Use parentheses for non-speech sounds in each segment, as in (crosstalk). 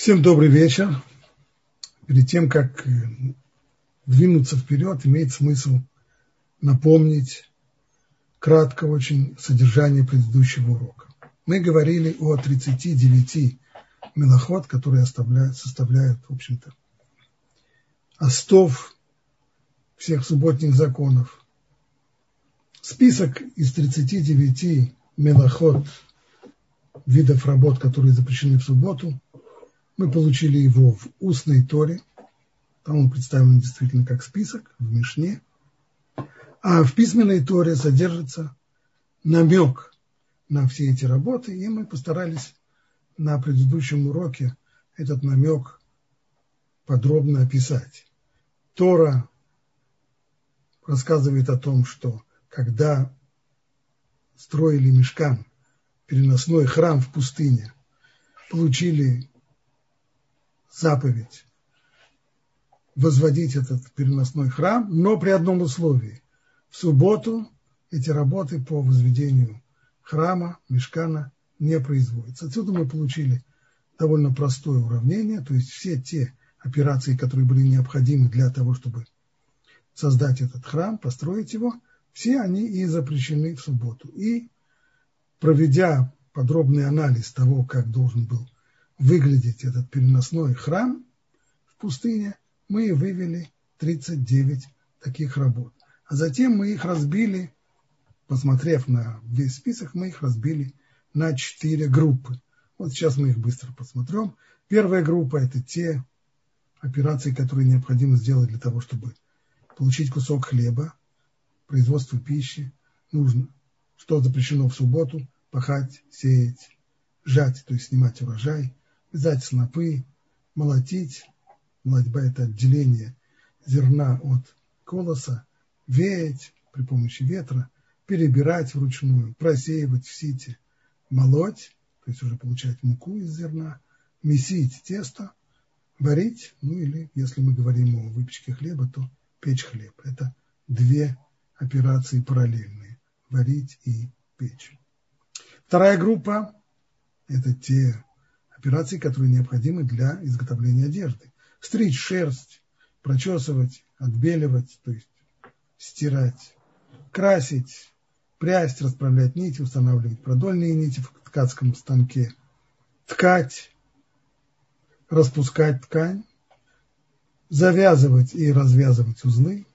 Всем добрый вечер. Перед тем, как э, двинуться вперед, имеет смысл напомнить кратко очень содержание предыдущего урока. Мы говорили о 39 мелоход, которые составляют, составляют в общем-то, остов всех субботних законов. Список из 39 мелоход видов работ, которые запрещены в субботу – мы получили его в устной Торе. Там он представлен действительно как список в Мишне. А в письменной Торе содержится намек на все эти работы, и мы постарались на предыдущем уроке этот намек подробно описать. Тора рассказывает о том, что когда строили мешкам, переносной храм в пустыне, получили заповедь возводить этот переносной храм, но при одном условии. В субботу эти работы по возведению храма, мешкана не производятся. Отсюда мы получили довольно простое уравнение, то есть все те операции, которые были необходимы для того, чтобы создать этот храм, построить его, все они и запрещены в субботу. И проведя подробный анализ того, как должен был выглядеть этот переносной храм в пустыне, мы вывели 39 таких работ. А затем мы их разбили, посмотрев на весь список, мы их разбили на четыре группы. Вот сейчас мы их быстро посмотрим. Первая группа – это те операции, которые необходимо сделать для того, чтобы получить кусок хлеба, производство пищи. Нужно, что запрещено в субботу, пахать, сеять, жать, то есть снимать урожай, вязать снопы, молотить, молотьба – это отделение зерна от колоса, веять при помощи ветра, перебирать вручную, просеивать в сите, молоть, то есть уже получать муку из зерна, месить тесто, варить, ну или, если мы говорим о выпечке хлеба, то печь хлеб. Это две операции параллельные – варить и печь. Вторая группа – это те операции, которые необходимы для изготовления одежды. Стричь шерсть, прочесывать, отбеливать, то есть стирать, красить, прясть, расправлять нити, устанавливать продольные нити в ткацком станке, ткать, распускать ткань, завязывать и развязывать узлы,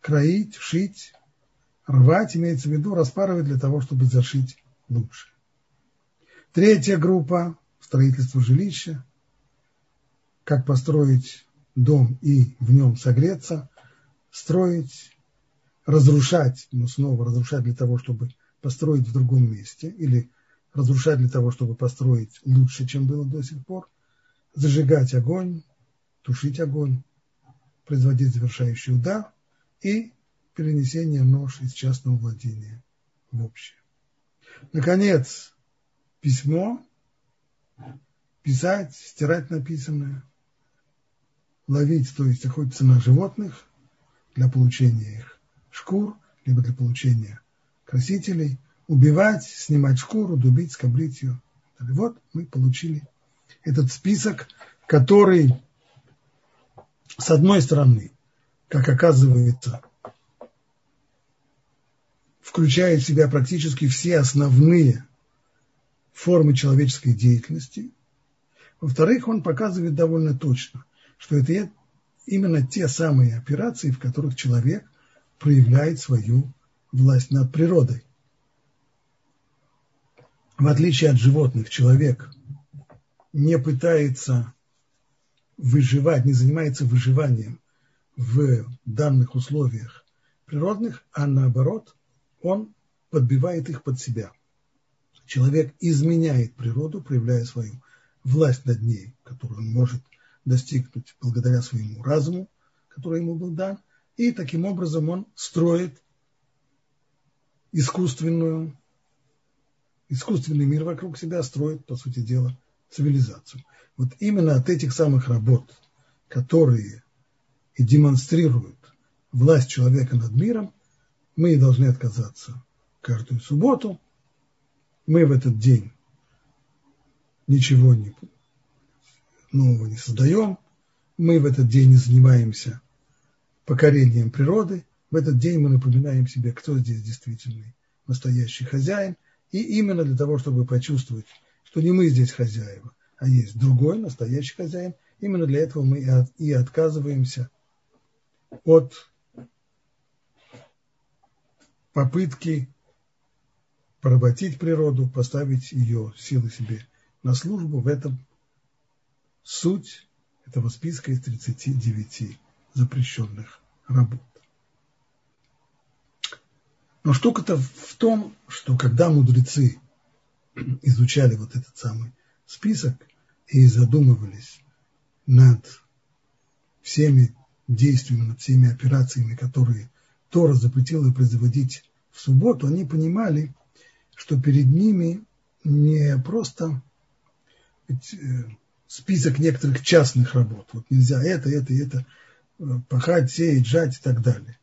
кроить, шить, рвать, имеется в виду распарывать для того, чтобы зашить лучше. Третья группа строительство жилища, как построить дом и в нем согреться, строить, разрушать, но снова разрушать для того, чтобы построить в другом месте, или разрушать для того, чтобы построить лучше, чем было до сих пор, зажигать огонь, тушить огонь, производить завершающий удар и перенесение нож из частного владения в общее. Наконец, письмо писать, стирать написанное, ловить, то есть охотиться на животных для получения их шкур, либо для получения красителей, убивать, снимать шкуру, дубить, скоблить ее. Вот мы получили этот список, который, с одной стороны, как оказывается, включает в себя практически все основные формы человеческой деятельности. Во-вторых, он показывает довольно точно, что это именно те самые операции, в которых человек проявляет свою власть над природой. В отличие от животных, человек не пытается выживать, не занимается выживанием в данных условиях природных, а наоборот, он подбивает их под себя человек изменяет природу, проявляя свою власть над ней, которую он может достигнуть благодаря своему разуму, который ему был дан, и таким образом он строит искусственную, искусственный мир вокруг себя, строит, по сути дела, цивилизацию. Вот именно от этих самых работ, которые и демонстрируют власть человека над миром, мы и должны отказаться каждую субботу – мы в этот день ничего не нового не создаем, мы в этот день не занимаемся покорением природы, в этот день мы напоминаем себе, кто здесь действительный настоящий хозяин, и именно для того, чтобы почувствовать, что не мы здесь хозяева, а есть другой настоящий хозяин, именно для этого мы и отказываемся от попытки поработить природу, поставить ее силы себе на службу. В этом суть этого списка из 39 запрещенных работ. Но штука-то в том, что когда мудрецы изучали вот этот самый список и задумывались над всеми действиями, над всеми операциями, которые Тора запретила производить в субботу, они понимали, что перед ними не просто э, список некоторых частных работ. Вот нельзя это, это, это э, пахать, сеять, жать и так далее.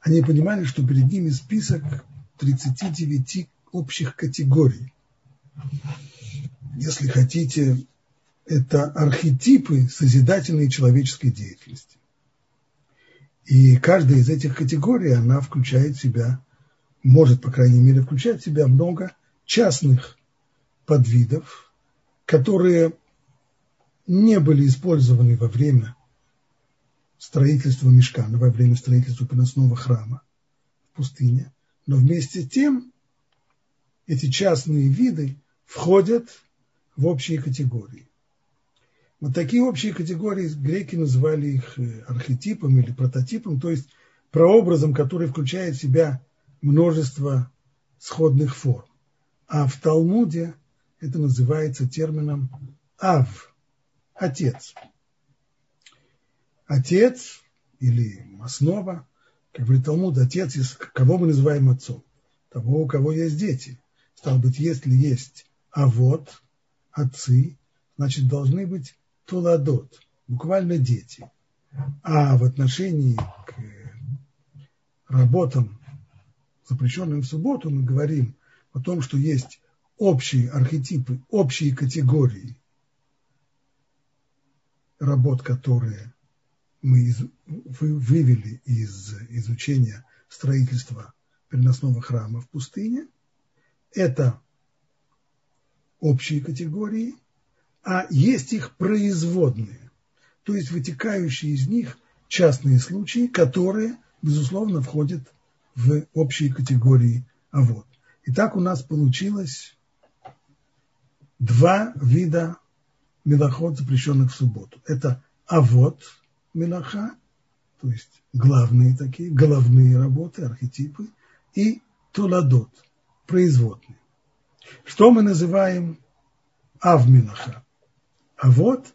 Они понимали, что перед ними список 39 общих категорий. Если хотите, это архетипы созидательной человеческой деятельности. И каждая из этих категорий, она включает в себя может, по крайней мере, включать в себя много частных подвидов, которые не были использованы во время строительства мешкана, во время строительства переносного храма в пустыне. Но вместе с тем эти частные виды входят в общие категории. Вот такие общие категории греки называли их э, архетипом или прототипом, то есть прообразом, который включает в себя множество сходных форм. А в Талмуде это называется термином ав, отец. Отец или основа, как говорит Талмуд, отец, из кого мы называем отцом? Того, у кого есть дети. Стало быть, если есть а вот отцы, значит, должны быть туладот, буквально дети. А в отношении к работам запрещенным в субботу, мы говорим о том, что есть общие архетипы, общие категории работ, которые мы из, вы, вывели из изучения строительства переносного храма в пустыне. Это общие категории, а есть их производные, то есть вытекающие из них частные случаи, которые, безусловно, входят в общие категории авод. Итак, у нас получилось два вида мелоход, запрещенных в субботу. Это авод мелаха, то есть главные такие, головные работы, архетипы, и туладот, производные. Что мы называем авмилаха? А вот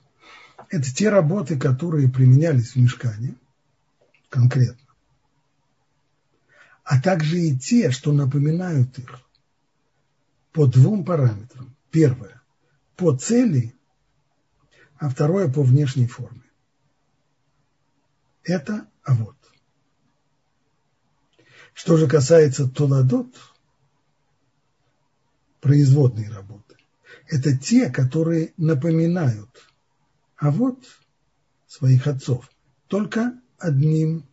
это те работы, которые применялись в мешкане конкретно а также и те, что напоминают их по двум параметрам. Первое – по цели, а второе – по внешней форме. Это а вот. Что же касается толадот, производные работы, это те, которые напоминают а вот своих отцов только одним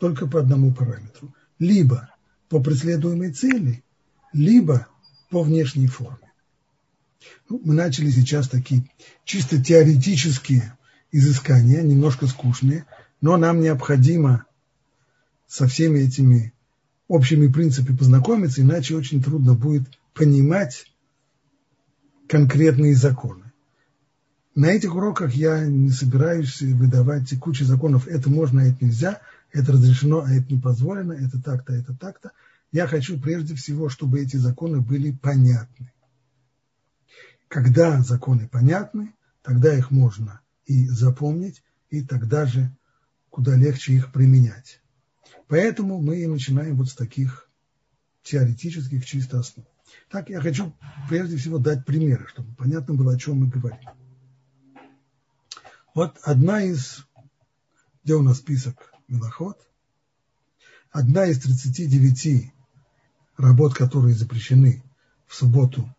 только по одному параметру. Либо по преследуемой цели, либо по внешней форме. Ну, мы начали сейчас такие чисто теоретические изыскания, немножко скучные, но нам необходимо со всеми этими общими принципами познакомиться, иначе очень трудно будет понимать конкретные законы. На этих уроках я не собираюсь выдавать кучу законов, это можно, а это нельзя – это разрешено, а это не позволено, это так-то, это так-то. Я хочу прежде всего, чтобы эти законы были понятны. Когда законы понятны, тогда их можно и запомнить, и тогда же куда легче их применять. Поэтому мы и начинаем вот с таких теоретических чисто основ. Так я хочу прежде всего дать примеры, чтобы понятно было, о чем мы говорим. Вот одна из, где у нас список Мелоход. Одна из 39 работ, которые запрещены в субботу,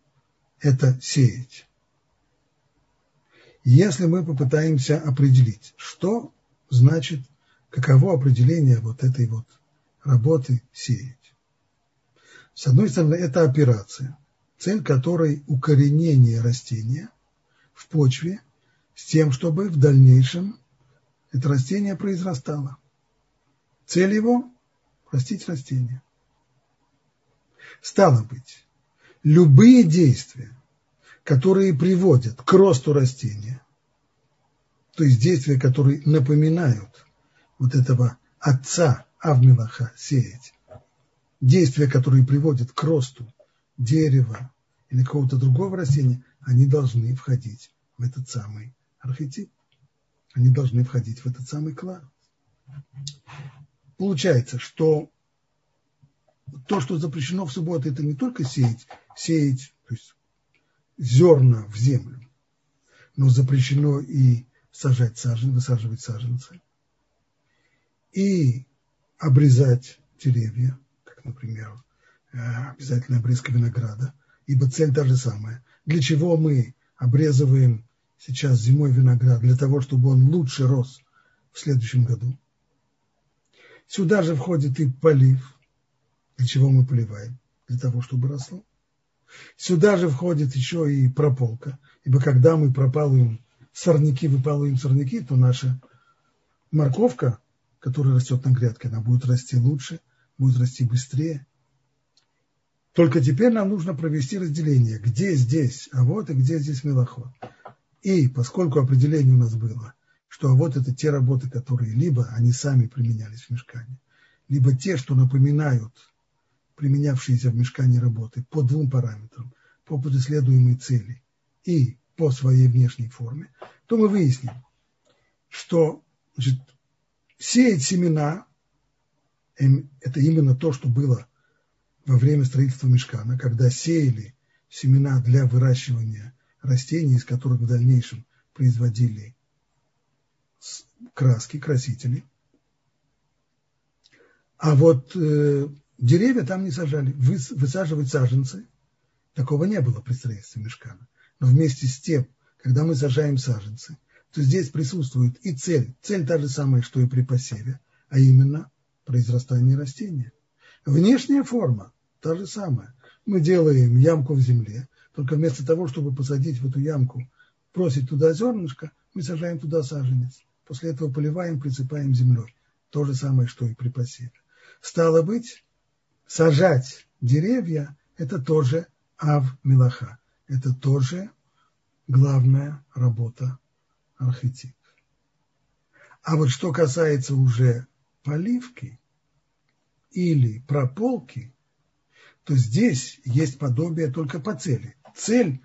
это сеять. если мы попытаемся определить, что значит, каково определение вот этой вот работы сеять. С одной стороны, это операция, цель которой укоренение растения в почве с тем, чтобы в дальнейшем это растение произрастало. Цель его – растить растение. Стало быть, любые действия, которые приводят к росту растения, то есть действия, которые напоминают вот этого отца Авмилаха сеять, действия, которые приводят к росту дерева или какого-то другого растения, они должны входить в этот самый архетип. Они должны входить в этот самый класс. Получается, что то, что запрещено в субботу, это не только сеять, сеять то есть зерна в землю, но запрещено и сажать саженцы, высаживать саженцы, и обрезать деревья, как, например, э, обязательно обрезка винограда, ибо цель та же самая. Для чего мы обрезываем сейчас зимой виноград? Для того, чтобы он лучше рос в следующем году. Сюда же входит и полив. Для чего мы поливаем? Для того, чтобы росло. Сюда же входит еще и прополка. Ибо когда мы пропалываем сорняки, выпалываем сорняки, то наша морковка, которая растет на грядке, она будет расти лучше, будет расти быстрее. Только теперь нам нужно провести разделение, где здесь а вот и где здесь мелоход. И поскольку определение у нас было, что вот это те работы, которые либо они сами применялись в мешкане, либо те, что напоминают применявшиеся в мешкане работы по двум параметрам, по преследуемой цели и по своей внешней форме, то мы выясним, что значит, сеять семена – это именно то, что было во время строительства мешкана, когда сеяли семена для выращивания растений, из которых в дальнейшем производили краски, красители. А вот э, деревья там не сажали. Вы, высаживать саженцы, такого не было при строительстве мешкана. Но вместе с тем, когда мы сажаем саженцы, то здесь присутствует и цель. Цель та же самая, что и при посеве, а именно произрастание растения. Внешняя форма та же самая. Мы делаем ямку в земле, только вместо того, чтобы посадить в эту ямку, бросить туда зернышко, мы сажаем туда саженец. После этого поливаем, присыпаем землей. То же самое, что и при посеве. Стало быть, сажать деревья – это тоже ав милаха. Это тоже главная работа архетип. А вот что касается уже поливки или прополки, то здесь есть подобие только по цели. Цель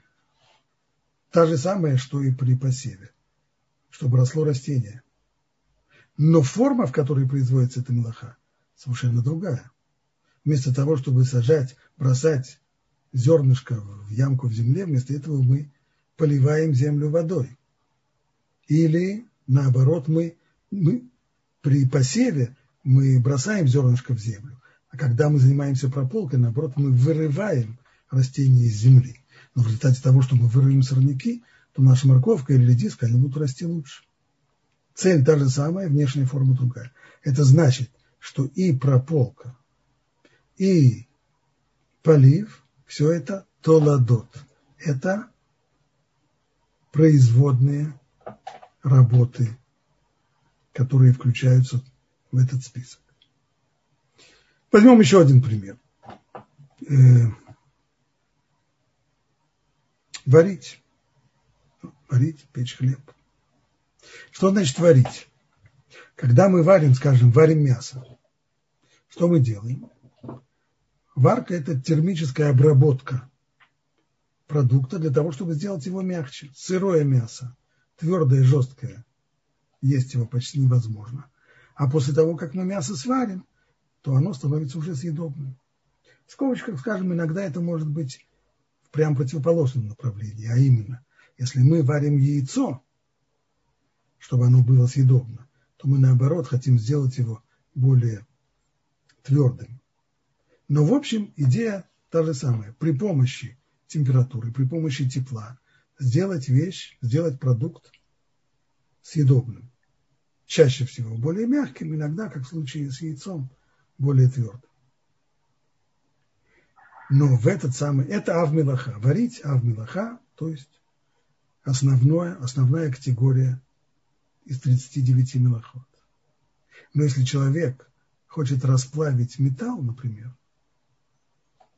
та же самая, что и при посеве, чтобы росло растение. Но форма, в которой производится эта мелоха, совершенно другая. Вместо того, чтобы сажать, бросать зернышко в ямку в земле, вместо этого мы поливаем землю водой. Или, наоборот, мы, мы при посеве мы бросаем зернышко в землю, а когда мы занимаемся прополкой, наоборот, мы вырываем растения из земли. Но в результате того, что мы вырываем сорняки, то наша морковка или редиска, они будут расти лучше. Цель та же самая, внешняя форма другая. Это значит, что и прополка, и полив, все это толадот. Это производные работы, которые включаются в этот список. Возьмем еще один пример. Э, варить. Варить, печь хлеб. Что значит варить? Когда мы варим, скажем, варим мясо, что мы делаем? Варка – это термическая обработка продукта для того, чтобы сделать его мягче. Сырое мясо, твердое, жесткое, есть его почти невозможно. А после того, как мы мясо сварим, то оно становится уже съедобным. В скобочках, скажем, иногда это может быть в прям противоположном направлении, а именно, если мы варим яйцо, чтобы оно было съедобно, то мы наоборот хотим сделать его более твердым. Но в общем идея та же самая. При помощи температуры, при помощи тепла, сделать вещь, сделать продукт съедобным. Чаще всего более мягким, иногда, как в случае с яйцом, более твердым. Но в этот самый, это авмилаха, варить авмилаха, то есть основное, основная категория из 39 милоход. Но если человек хочет расплавить металл, например,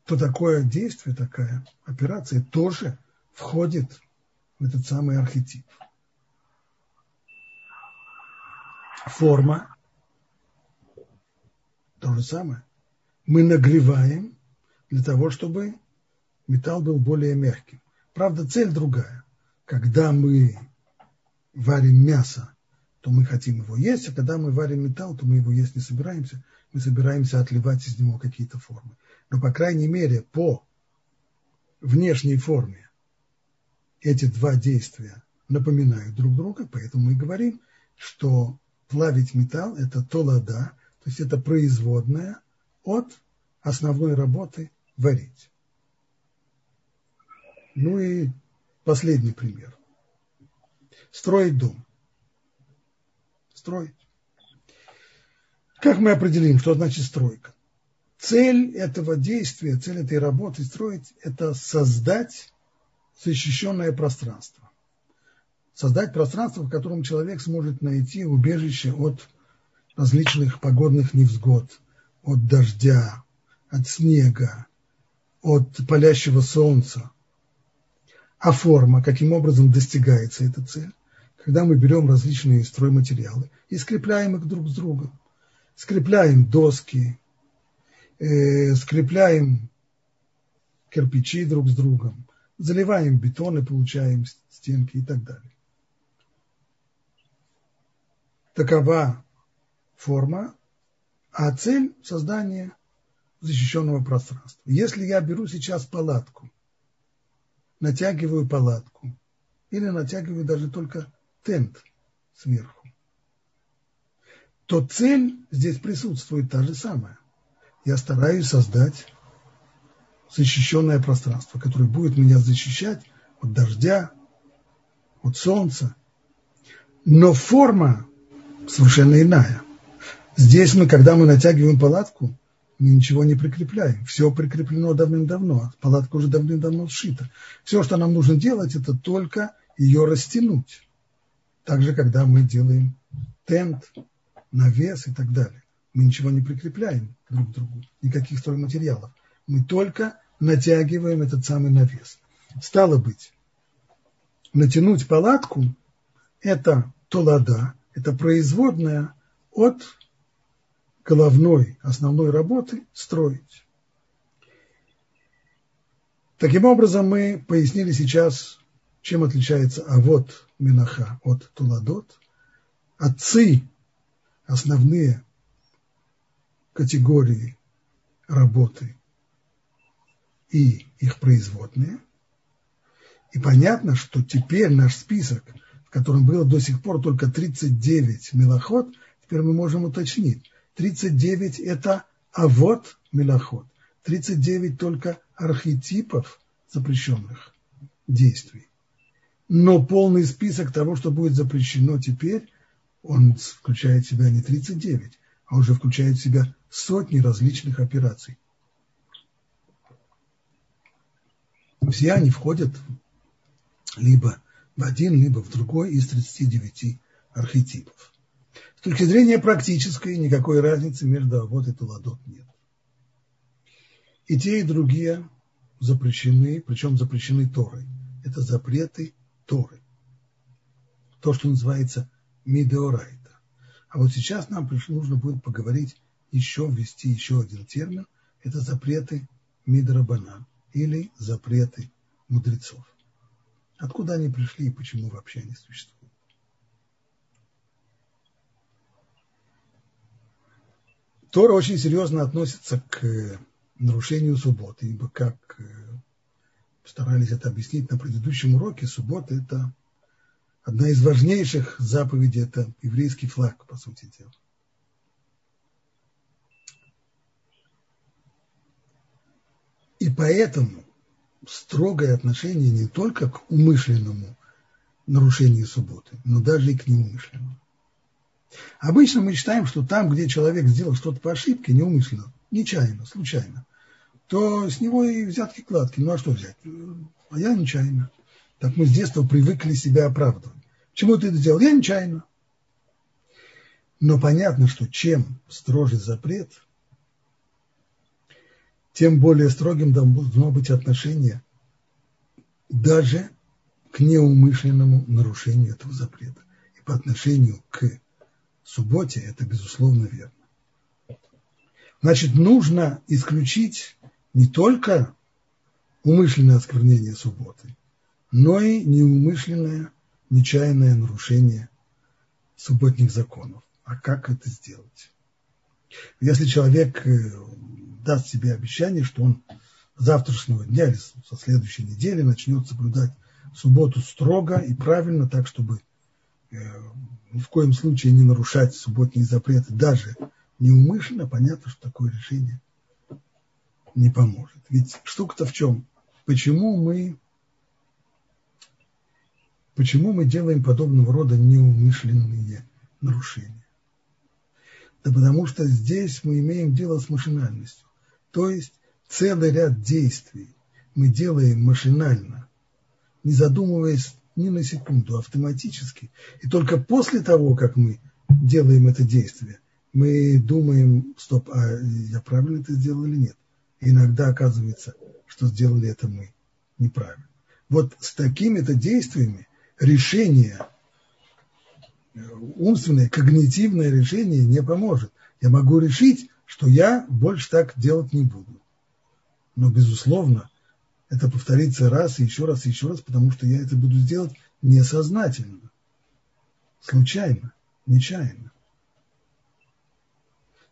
то такое действие, такая операция тоже входит в этот самый архетип. Форма то же самое. Мы нагреваем для того, чтобы металл был более мягким. Правда, цель другая. Когда мы варим мясо, то мы хотим его есть, а когда мы варим металл, то мы его есть не собираемся. Мы собираемся отливать из него какие-то формы. Но, по крайней мере, по внешней форме эти два действия напоминают друг друга, поэтому мы говорим, что плавить металл – это толада, то есть это производная от основной работы варить. Ну и последний пример. Строить дом. Строить. Как мы определим, что значит стройка? Цель этого действия, цель этой работы строить – это создать защищенное пространство. Создать пространство, в котором человек сможет найти убежище от различных погодных невзгод, от дождя, от снега, от палящего солнца. А форма, каким образом достигается эта цель? Когда мы берем различные стройматериалы и скрепляем их друг с другом. Скрепляем доски, э, скрепляем кирпичи друг с другом, заливаем бетон и получаем стенки и так далее. Такова форма, а цель – создание защищенного пространства. Если я беру сейчас палатку, натягиваю палатку, или натягиваю даже только тент сверху, то цель здесь присутствует та же самая. Я стараюсь создать защищенное пространство, которое будет меня защищать от дождя, от солнца. Но форма совершенно иная. Здесь мы, когда мы натягиваем палатку, мы ничего не прикрепляем. Все прикреплено давным-давно. Палатка уже давным-давно сшита. Все, что нам нужно делать, это только ее растянуть. Также, когда мы делаем тент, навес и так далее. Мы ничего не прикрепляем друг к другу, никаких стройматериалов. Мы только натягиваем этот самый навес. Стало быть, натянуть палатку – это толада, это производная от головной основной работы строить. Таким образом, мы пояснили сейчас, чем отличается авод Минаха от Туладот. Отцы – основные категории работы и их производные. И понятно, что теперь наш список, в котором было до сих пор только 39 мелоход, теперь мы можем уточнить, 39 – это авод милоход. 39 только архетипов запрещенных действий. Но полный список того, что будет запрещено теперь, он включает в себя не 39, а уже включает в себя сотни различных операций. Все они входят либо в один, либо в другой из 39 архетипов. С точки зрения практической никакой разницы между Авод и Туладот нет. И те, и другие запрещены, причем запрещены Торой. Это запреты Торы. То, что называется мидеорайта. А вот сейчас нам нужно будет поговорить, еще ввести еще один термин. Это запреты мидрабанан или запреты мудрецов. Откуда они пришли и почему вообще они существуют? Тора очень серьезно относится к э, нарушению субботы, ибо как э, старались это объяснить на предыдущем уроке, суббота – это одна из важнейших заповедей, это еврейский флаг, по сути дела. И поэтому строгое отношение не только к умышленному нарушению субботы, но даже и к неумышленному. Обычно мы считаем, что там, где человек сделал что-то по ошибке, неумышленно, нечаянно, случайно, то с него и взятки кладки. Ну а что взять? А я нечаянно. Так мы с детства привыкли себя оправдывать. Чему ты это сделал? Я нечаянно. Но понятно, что чем строже запрет, тем более строгим должно быть отношение даже к неумышленному нарушению этого запрета. И по отношению к субботе это безусловно верно. Значит, нужно исключить не только умышленное осквернение субботы, но и неумышленное, нечаянное нарушение субботних законов. А как это сделать? Если человек э, даст себе обещание, что он завтрашнего дня или со следующей недели начнет соблюдать субботу строго и правильно, так, чтобы ни в коем случае не нарушать субботние запреты, даже неумышленно, понятно, что такое решение не поможет. Ведь штука-то в чем? Почему мы, почему мы делаем подобного рода неумышленные нарушения? Да потому что здесь мы имеем дело с машинальностью. То есть целый ряд действий мы делаем машинально, не задумываясь ни на секунду, автоматически. И только после того, как мы делаем это действие, мы думаем, стоп, а я правильно это сделал или нет. И иногда оказывается, что сделали это мы неправильно. Вот с такими-то действиями решение, умственное, когнитивное решение не поможет. Я могу решить, что я больше так делать не буду. Но, безусловно, это повторится раз и еще раз и еще раз, потому что я это буду делать несознательно, случайно, нечаянно.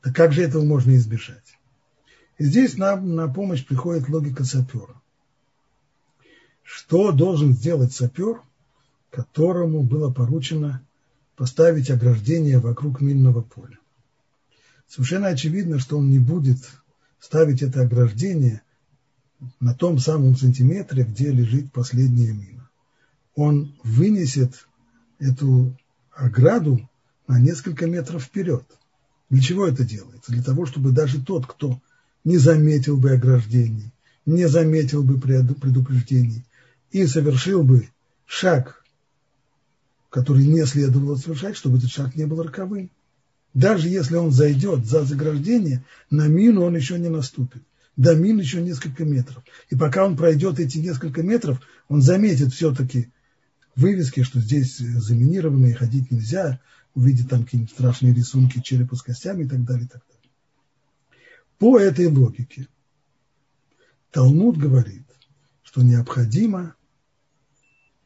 Так как же этого можно избежать? И здесь нам на помощь приходит логика сапера. Что должен сделать сапер, которому было поручено поставить ограждение вокруг минного поля? Совершенно очевидно, что он не будет ставить это ограждение на том самом сантиметре, где лежит последняя мина. Он вынесет эту ограду на несколько метров вперед. Для чего это делается? Для того, чтобы даже тот, кто не заметил бы ограждений, не заметил бы предупреждений и совершил бы шаг, который не следовало совершать, чтобы этот шаг не был роковым. Даже если он зайдет за заграждение, на мину он еще не наступит до мин еще несколько метров. И пока он пройдет эти несколько метров, он заметит все-таки вывески, что здесь заминировано и ходить нельзя, увидит там какие-нибудь страшные рисунки черепа с костями и так далее. И так далее. По этой логике Талмуд говорит, что необходимо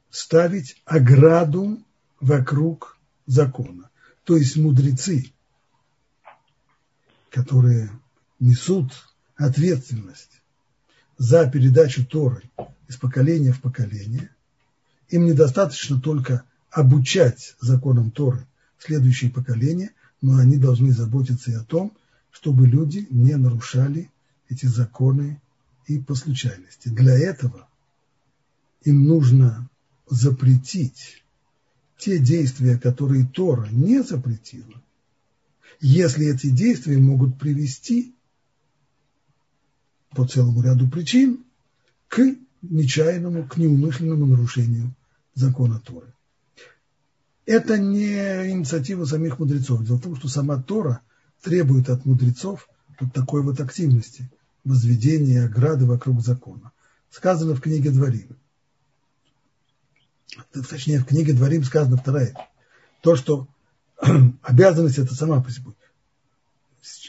ставить ограду вокруг закона. То есть мудрецы, которые несут ответственность за передачу Торы из поколения в поколение. Им недостаточно только обучать законам Торы следующие поколения, но они должны заботиться и о том, чтобы люди не нарушали эти законы и по случайности. Для этого им нужно запретить те действия, которые Тора не запретила, если эти действия могут привести по целому ряду причин к нечаянному, к неумышленному нарушению закона Торы. Это не инициатива самих мудрецов. Дело в том, что сама Тора требует от мудрецов вот такой вот активности, возведения ограды вокруг закона. Сказано в книге Дворим. Точнее, в книге Дворим сказано вторая. То, что (clears throat) обязанность это сама по себе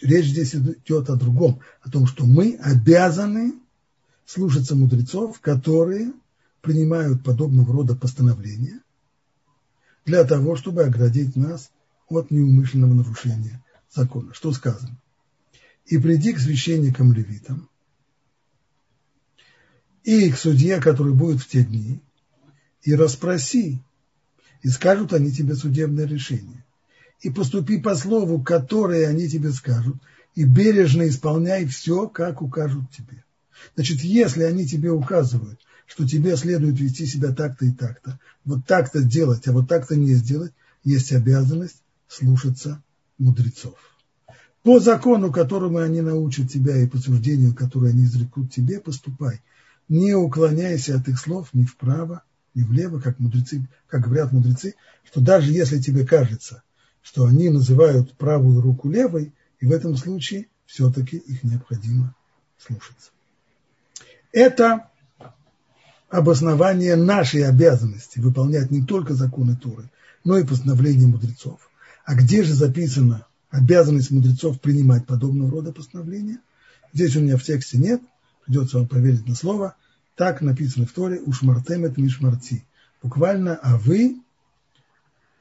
речь здесь идет о другом, о том, что мы обязаны слушаться мудрецов, которые принимают подобного рода постановления для того, чтобы оградить нас от неумышленного нарушения закона. Что сказано? И приди к священникам левитам, и к судье, который будет в те дни, и расспроси, и скажут они тебе судебное решение и поступи по слову, которое они тебе скажут, и бережно исполняй все, как укажут тебе. Значит, если они тебе указывают, что тебе следует вести себя так-то и так-то, вот так-то делать, а вот так-то не сделать, есть обязанность слушаться мудрецов. По закону, которому они научат тебя, и по суждению, которое они изрекут тебе, поступай. Не уклоняйся от их слов ни вправо, ни влево, как, мудрецы, как говорят мудрецы, что даже если тебе кажется, что они называют правую руку левой, и в этом случае все-таки их необходимо слушаться. Это обоснование нашей обязанности выполнять не только законы Торы, но и постановления мудрецов. А где же записана обязанность мудрецов принимать подобного рода постановления? Здесь у меня в тексте нет, придется вам проверить на слово. Так написано в Торе «Ушмартемет мишмарти». Буквально «А вы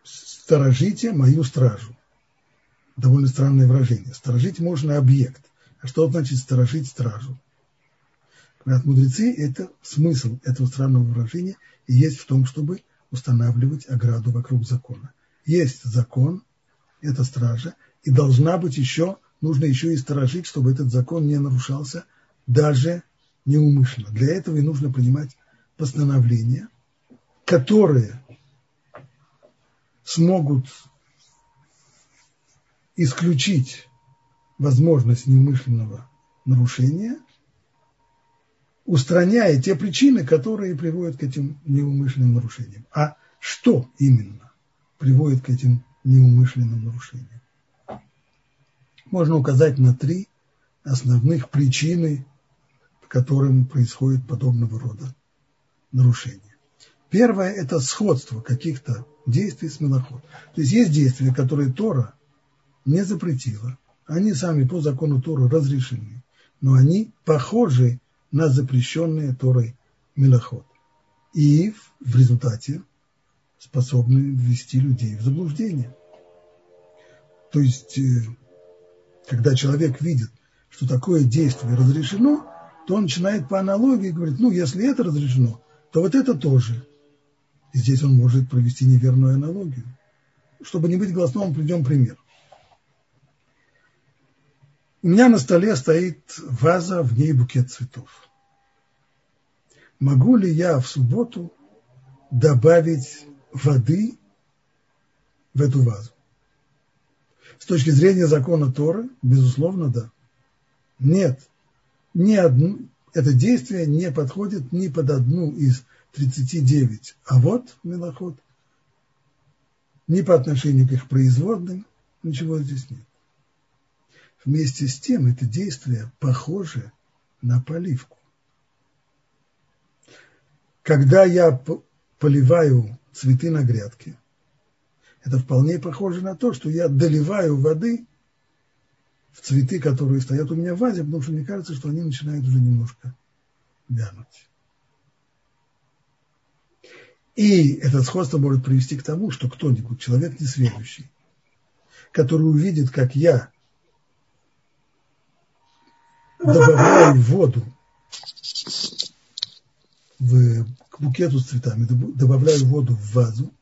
сторожите мою стражу». Довольно странное выражение. Сторожить можно объект. А что значит сторожить стражу? Говорят мудрецы, это смысл этого странного выражения и есть в том, чтобы устанавливать ограду вокруг закона. Есть закон, это стража, и должна быть еще, нужно еще и сторожить, чтобы этот закон не нарушался даже неумышленно. Для этого и нужно принимать постановления, которые смогут исключить возможность неумышленного нарушения – устраняя те причины, которые приводят к этим неумышленным нарушениям. А что именно приводит к этим неумышленным нарушениям? Можно указать на три основных причины, по которым происходит подобного рода нарушения. Первое – это сходство каких-то действий с мелоход. То есть есть действия, которые Тора не запретила. Они сами по закону Торы разрешены, но они похожи на запрещенные Торой милоход. И в результате способны ввести людей в заблуждение. То есть, э, когда человек видит, что такое действие разрешено, то он начинает по аналогии говорить, ну, если это разрешено, то вот это тоже. Здесь он может провести неверную аналогию. Чтобы не быть голословным, приведем пример. У меня на столе стоит ваза, в ней букет цветов. Могу ли я в субботу добавить воды в эту вазу? С точки зрения закона Торы, безусловно, да. Нет, ни одну, это действие не подходит ни под одну из 39. А вот милоход, ни по отношению к их производным, ничего здесь нет. Вместе с тем это действие похоже на поливку. Когда я поливаю цветы на грядке, это вполне похоже на то, что я доливаю воды в цветы, которые стоят у меня в вазе, потому что мне кажется, что они начинают уже немножко вянуть. И это сходство может привести к тому, что кто-нибудь, человек несведущий, который увидит, как я добавляю воду в, к букету с цветами, добавляю воду в вазу,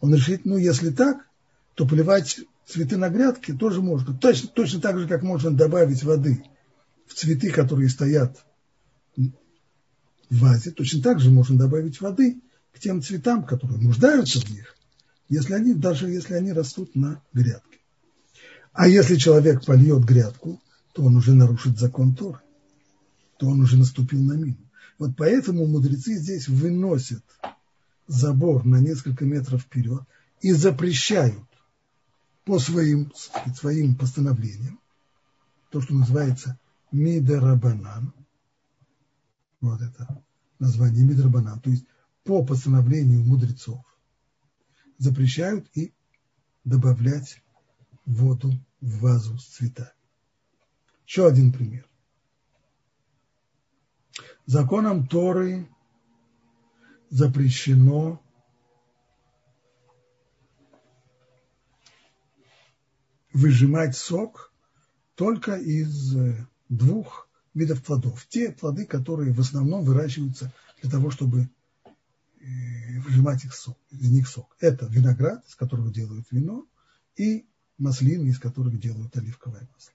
он решит, ну, если так, то поливать цветы на грядке тоже можно. Точно, точно так же, как можно добавить воды в цветы, которые стоят в вазе, точно так же можно добавить воды к тем цветам, которые нуждаются в них, если они, даже если они растут на грядке. А если человек польет грядку, то он уже нарушит закон Торы, то он уже наступил на мину. Вот поэтому мудрецы здесь выносят забор на несколько метров вперед и запрещают по своим, своим постановлениям то, что называется мидарабанан. Вот это название мидарабанан. То есть по постановлению мудрецов запрещают и добавлять воду в вазу с цветами. Еще один пример законом Торы запрещено выжимать сок только из э, двух видов плодов. Те плоды, которые в основном выращиваются для того, чтобы выжимать их сок, из них сок. Это виноград, из которого делают вино, и маслины, из которых делают оливковое масло.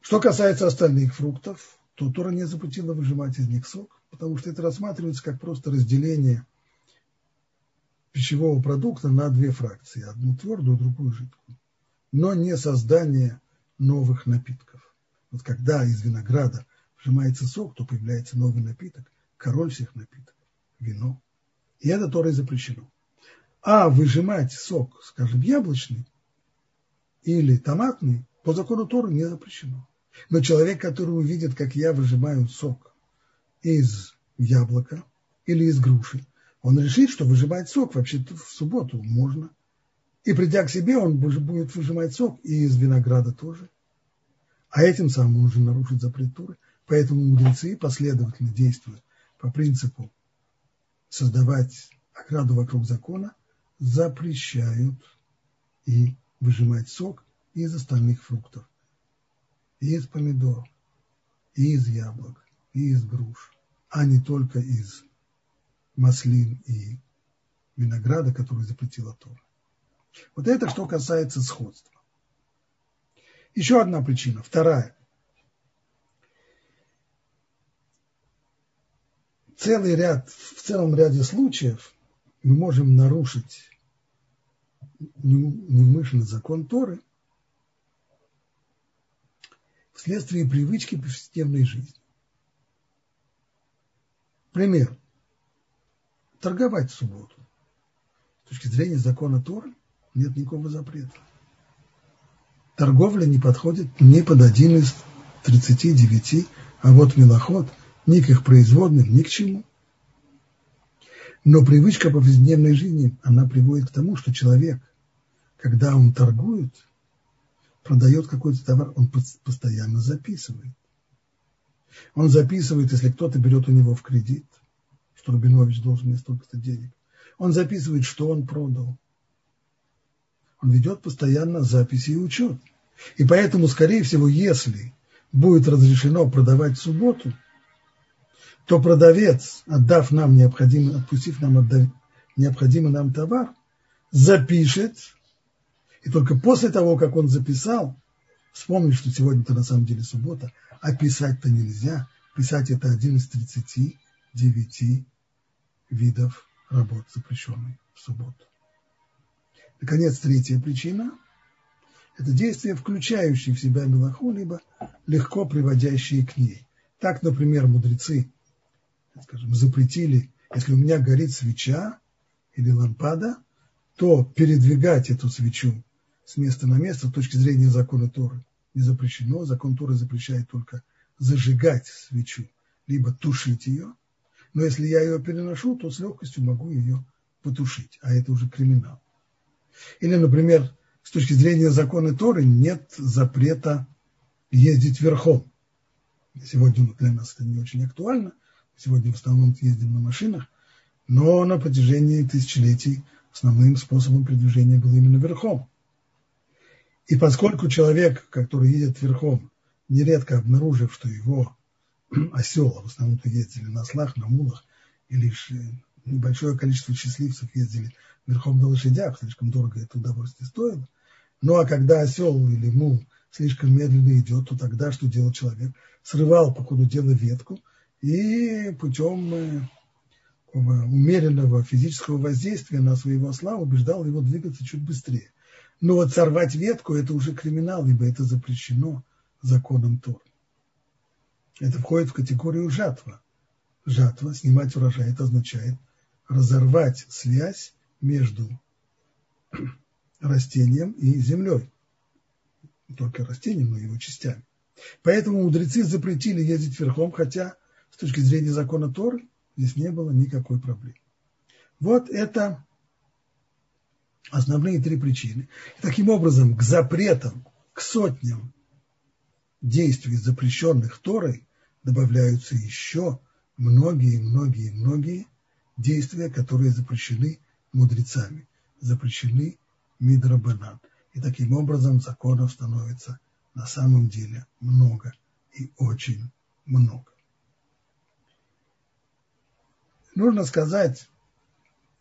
Что касается остальных фруктов, то Тора не запретила выжимать из них сок, потому что это рассматривается как просто разделение пищевого продукта на две фракции, одну твердую, другую жидкую, но не создание новых напитков. Вот когда из винограда выжимается сок, то появляется новый напиток, король всех напитков, вино. И это Торой запрещено. А выжимать сок, скажем, яблочный или томатный, по закону Торы не запрещено. Но человек, который увидит, как я выжимаю сок из яблока или из груши, он решит, что выжимать сок вообще-то в субботу можно. И придя к себе, он будет выжимать сок и из винограда тоже. А этим самым он уже нарушит запрет Торы. Поэтому мудрецы последовательно действуют по принципу создавать ограду вокруг закона, запрещают и выжимать сок из остальных фруктов и из помидор, и из яблок, и из груш, а не только из маслин и винограда, который запретила Тора. Вот это что касается сходства. Еще одна причина, вторая. Целый ряд, в целом ряде случаев мы можем нарушить неумышленный закон Торы – вследствие привычки повседневной жизни. Пример. Торговать в субботу. С точки зрения закона Торы нет никакого запрета. Торговля не подходит ни под один из 39, а вот милоход ни производным, ни к чему. Но привычка повседневной жизни, она приводит к тому, что человек, когда он торгует, продает какой-то товар, он постоянно записывает. Он записывает, если кто-то берет у него в кредит, что Рубинович должен мне столько-то денег. Он записывает, что он продал. Он ведет постоянно записи и учет. И поэтому, скорее всего, если будет разрешено продавать в субботу, то продавец, отдав нам необходимый, отпустив нам необходимый нам товар, запишет и только после того, как он записал, вспомнил, что сегодня-то на самом деле суббота, а писать-то нельзя. Писать это один из 39 видов работ, запрещенных в субботу. Наконец, третья причина – это действия, включающие в себя мелаху, либо легко приводящие к ней. Так, например, мудрецы, скажем, запретили, если у меня горит свеча или лампада, то передвигать эту свечу с места на место с точки зрения закона Торы не запрещено. Закон Торы запрещает только зажигать свечу, либо тушить ее. Но если я ее переношу, то с легкостью могу ее потушить, а это уже криминал. Или, например, с точки зрения закона Торы нет запрета ездить верхом. Сегодня для нас это не очень актуально. Сегодня в основном ездим на машинах. Но на протяжении тысячелетий основным способом передвижения было именно верхом. И поскольку человек, который едет верхом, нередко обнаружив, что его (clears throat) осел, в основном-то ездили на ослах, на мулах, и лишь э, небольшое количество счастливцев ездили верхом на лошадях, слишком дорого это удовольствие стоило. Ну а когда осел или мул слишком медленно идет, то тогда что делал человек? Срывал по ходу дела ветку и путем э, умеренного физического воздействия на своего осла убеждал его двигаться чуть быстрее. Но вот сорвать ветку – это уже криминал, ибо это запрещено законом Тор. Это входит в категорию жатва. Жатва, снимать урожай, это означает разорвать связь между (clears throat) растением и землей. Не только растением, но и его частями. Поэтому мудрецы запретили ездить верхом, хотя с точки зрения закона Торы здесь не было никакой проблемы. Вот это Основные три причины. И таким образом, к запретам, к сотням действий, запрещенных Торой, добавляются еще многие-многие-многие действия, которые запрещены мудрецами, запрещены Мидрабанан. И таким образом законов становится на самом деле много и очень много. Нужно сказать,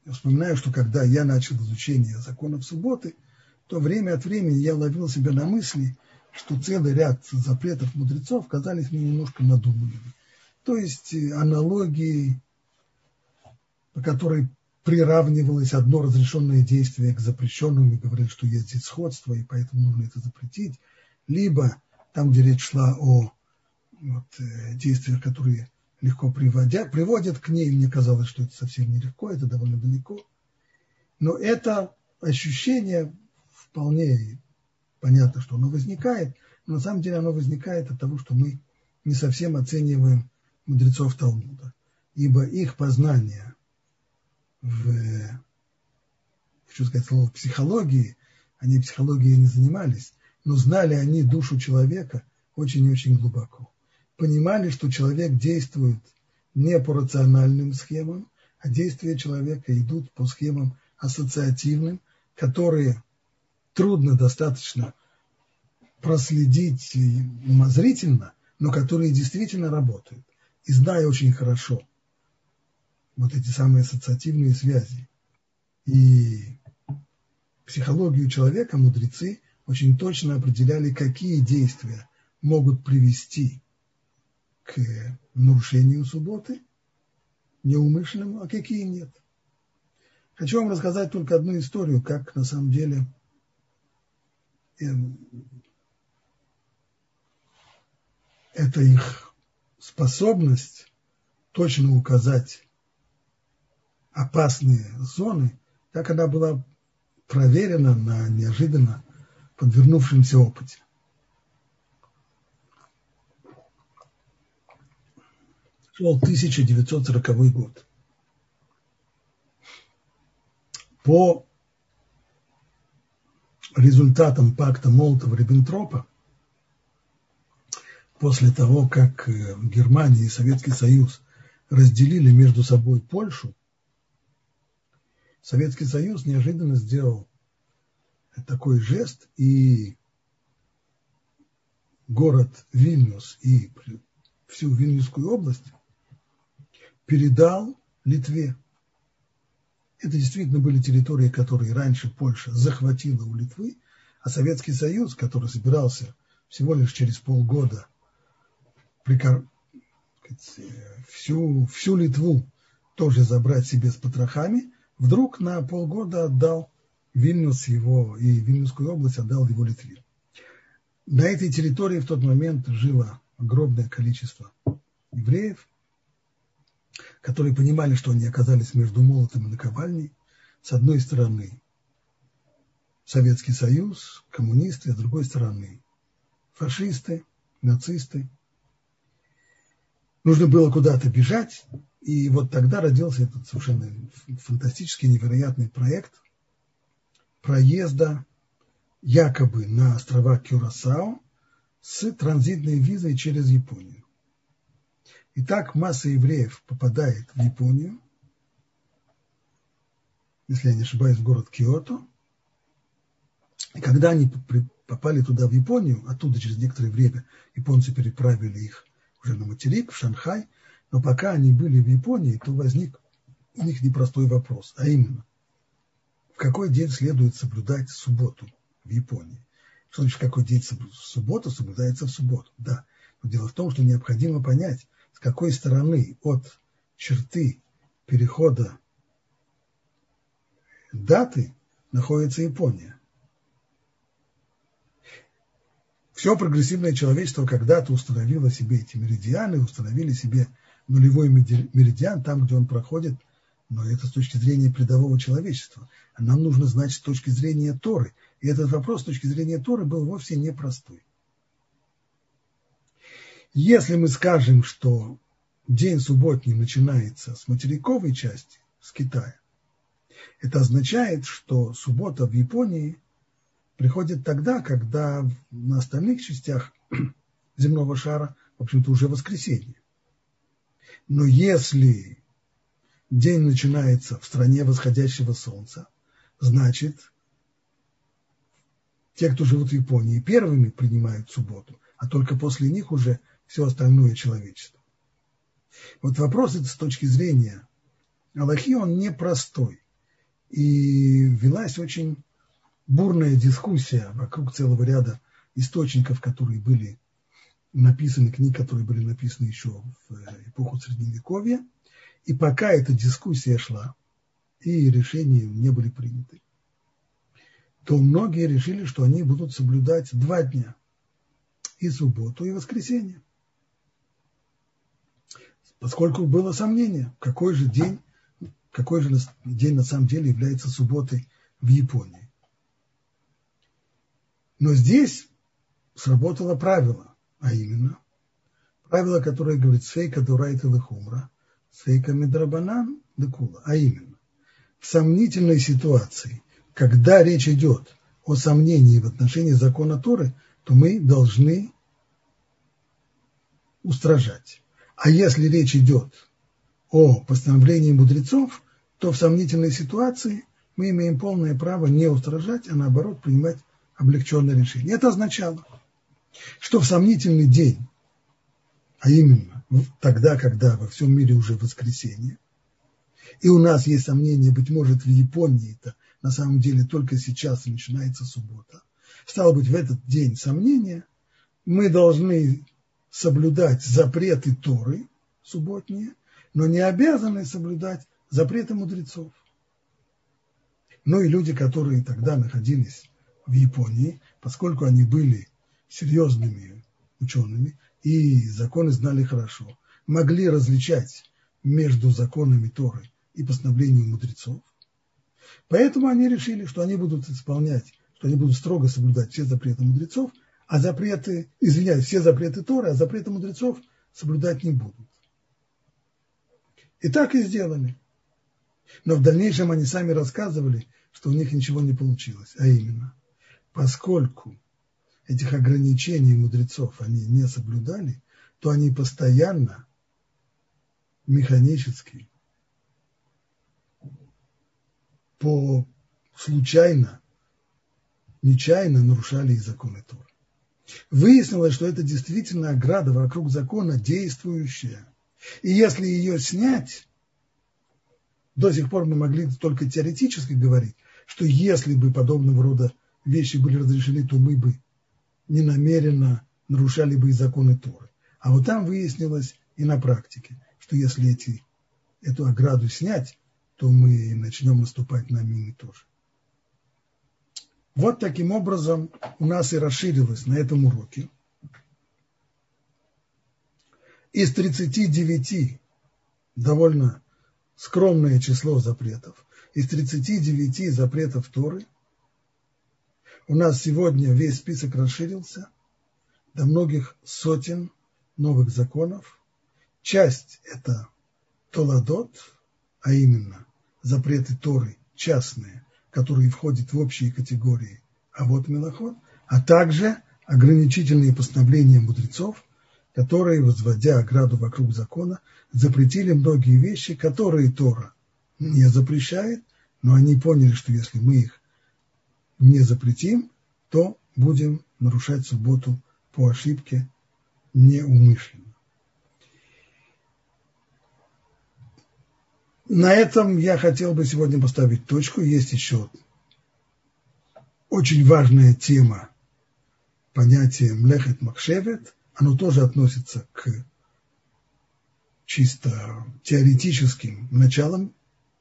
я вспоминаю, что когда я начал изучение законов субботы, то время от времени я ловил себя на мысли, что целый ряд запретов мудрецов казались мне немножко надуманными. То есть э, аналогии, по которой приравнивалось одно разрешенное действие к запрещенному и говорили, что есть здесь сходство, и поэтому нужно это запретить. Либо там, где речь шла о вот, э, действиях, которые легко приводят, приводят к ней, мне казалось, что это совсем нелегко, это довольно далеко. Но это ощущение вполне понятно, что оно возникает, но на самом деле оно возникает от того, что мы не совсем оцениваем мудрецов Талмуда, ибо их познание в, хочу сказать слово, психологии, они психологией не занимались, но знали они душу человека очень и очень глубоко. Понимали, что человек действует не по рациональным схемам, а действия человека идут по схемам ассоциативным, которые трудно достаточно проследить умозрительно, но которые действительно работают. И зная очень хорошо вот эти самые ассоциативные связи и психологию человека, мудрецы очень точно определяли, какие действия могут привести к нарушению субботы, неумышленному, а какие нет. Хочу вам рассказать только одну историю, как на самом деле эм, это их способность точно указать опасные зоны, как она была проверена на неожиданно подвернувшемся опыте. Шел 1940 год. По результатам пакта Молотова-Риббентропа, после того, как э, Германия и Советский Союз разделили между собой Польшу, Советский Союз неожиданно сделал такой жест, и город Вильнюс и всю Вильнюсскую область передал Литве. Это действительно были территории, которые раньше Польша захватила у Литвы, а Советский Союз, который собирался всего лишь через полгода прикор... всю, всю Литву тоже забрать себе с потрохами, вдруг на полгода отдал Вильнюс его и Вильнюсскую область отдал его Литве. На этой территории в тот момент жило огромное количество евреев, которые понимали, что они оказались между молотом и наковальней. С одной стороны Советский Союз, коммунисты, а с другой стороны фашисты, нацисты. Нужно было куда-то бежать, и вот тогда родился этот совершенно фантастический, невероятный проект проезда якобы на острова Кюрасао с транзитной визой через Японию. Итак, масса евреев попадает в Японию, если я не ошибаюсь, в город Киото. И когда они попали туда, в Японию, оттуда через некоторое время японцы переправили их уже на материк, в Шанхай, но пока они были в Японии, то возник у них непростой вопрос, а именно, в какой день следует соблюдать субботу в Японии? Что значит, в какой день суббота соблюдается в субботу? Да, но дело в том, что необходимо понять, какой стороны от черты перехода даты находится Япония. Все прогрессивное человечество когда-то установило себе эти меридианы, установили себе нулевой меридиан, там, где он проходит, но это с точки зрения предового человечества. Нам нужно знать с точки зрения Торы. И этот вопрос с точки зрения Торы был вовсе непростой. Если мы скажем, что день субботний начинается с материковой части, с Китая, это означает, что суббота в Японии приходит тогда, когда на остальных частях (clears throat) земного шара, в общем-то, уже воскресенье. Но если день начинается в стране восходящего солнца, значит, те, кто живут в Японии, первыми принимают субботу, а только после них уже все остальное человечество. Вот вопрос с точки зрения Аллахи, он непростой. И велась очень бурная дискуссия вокруг целого ряда источников, которые были написаны, книг, которые были написаны еще в эпоху Средневековья. И пока эта дискуссия шла, и решения не были приняты, то многие решили, что они будут соблюдать два дня – и субботу, и воскресенье. Поскольку было сомнение, какой же день, какой же день на самом деле является субботой в Японии. Но здесь сработало правило, а именно правило, которое говорит «Свейка дурайта лехумра», «Свейка медрабанан лекула», а именно в сомнительной ситуации, когда речь идет о сомнении в отношении закона Торы, то мы должны устражать. А если речь идет о постановлении мудрецов, то в сомнительной ситуации мы имеем полное право не устражать, а наоборот принимать облегченное решение. Это означало, что в сомнительный день, а именно тогда, когда во всем мире уже воскресенье, и у нас есть сомнения, быть может, в Японии это на самом деле только сейчас начинается суббота. Стало быть, в этот день сомнения мы должны соблюдать запреты Торы субботние, но не обязаны соблюдать запреты мудрецов. Ну и люди, которые тогда находились в Японии, поскольку они были серьезными учеными и законы знали хорошо, могли различать между законами Торы и постановлением мудрецов. Поэтому они решили, что они будут исполнять, что они будут строго соблюдать все запреты мудрецов, а запреты, извиняюсь, все запреты Торы, а запреты мудрецов соблюдать не будут. И так и сделали. Но в дальнейшем они сами рассказывали, что у них ничего не получилось. А именно, поскольку этих ограничений мудрецов они не соблюдали, то они постоянно, механически, по случайно, нечаянно нарушали и законы Торы. Выяснилось, что это действительно ограда вокруг закона действующая. И если ее снять, до сих пор мы могли только теоретически говорить, что если бы подобного рода вещи были разрешены, то мы бы ненамеренно нарушали бы и законы Торы. А вот там выяснилось и на практике, что если эти, эту ограду снять, то мы начнем наступать на мины тоже. Вот таким образом у нас и расширилось на этом уроке. Из 39 довольно скромное число запретов, из 39 запретов Торы, у нас сегодня весь список расширился до многих сотен новых законов. Часть – это Толадот, а именно запреты Торы частные, которые входят в общие категории а вот Мелоход, а также ограничительные постановления мудрецов, которые, возводя ограду вокруг закона, запретили многие вещи, которые Тора не запрещает, но они поняли, что если мы их не запретим, то будем нарушать субботу по ошибке неумышленно. На этом я хотел бы сегодня поставить точку. Есть еще очень важная тема понятия млехет макшевет. Оно тоже относится к чисто теоретическим началам,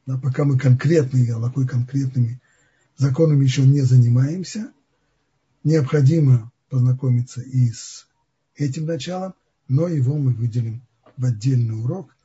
да, пока мы конкретными, аллахой конкретными законами еще не занимаемся. Необходимо познакомиться и с этим началом, но его мы выделим в отдельный урок –